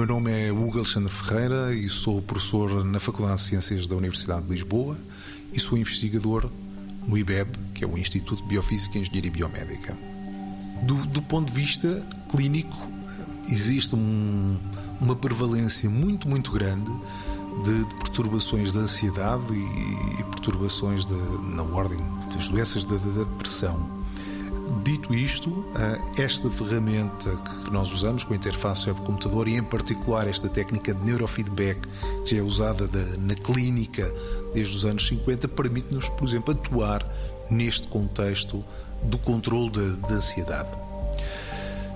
meu nome é Hugo Alexandre Ferreira e sou professor na Faculdade de Ciências da Universidade de Lisboa e sou investigador no IBEB, que é o Instituto de Biofísica, Engenharia e Biomédica. Do, do ponto de vista clínico, existe um, uma prevalência muito, muito grande de, de perturbações da ansiedade e, e perturbações de, na ordem das doenças da, da depressão. Dito isto, eh, esta ferramenta que nós usamos com a interface web-computador e, em particular, esta técnica de neurofeedback, que é usada na clínica desde os anos 50, permite-nos, por exemplo, atuar neste contexto do controle da ansiedade.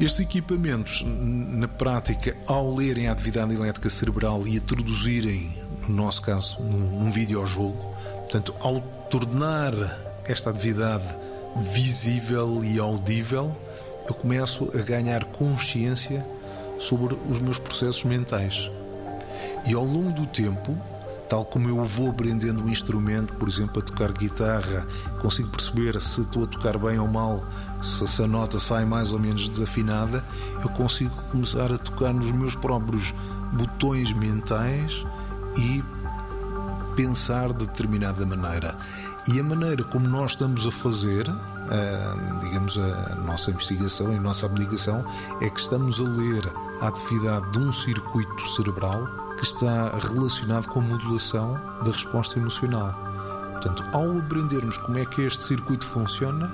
Estes equipamentos, na prática, ao lerem a atividade elétrica cerebral e a traduzirem, no nosso caso, num, num videojogo, portanto, ao tornar esta atividade visível e audível, eu começo a ganhar consciência sobre os meus processos mentais. E ao longo do tempo, tal como eu vou aprendendo um instrumento, por exemplo, a tocar guitarra, consigo perceber se estou a tocar bem ou mal, se a nota sai mais ou menos desafinada, eu consigo começar a tocar nos meus próprios botões mentais e pensar de determinada maneira. E a maneira como nós estamos a fazer, digamos, a nossa investigação e a nossa aplicação, é que estamos a ler a atividade de um circuito cerebral que está relacionado com a modulação da resposta emocional. Portanto, ao aprendermos como é que este circuito funciona,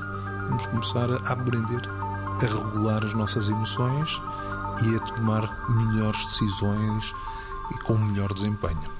vamos começar a aprender a regular as nossas emoções e a tomar melhores decisões e com melhor desempenho.